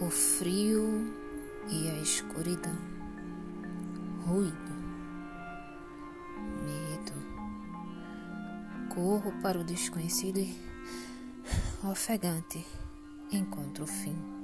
o frio e a escuridão, ruído, medo. Corro para o desconhecido e, ofegante, encontro o fim.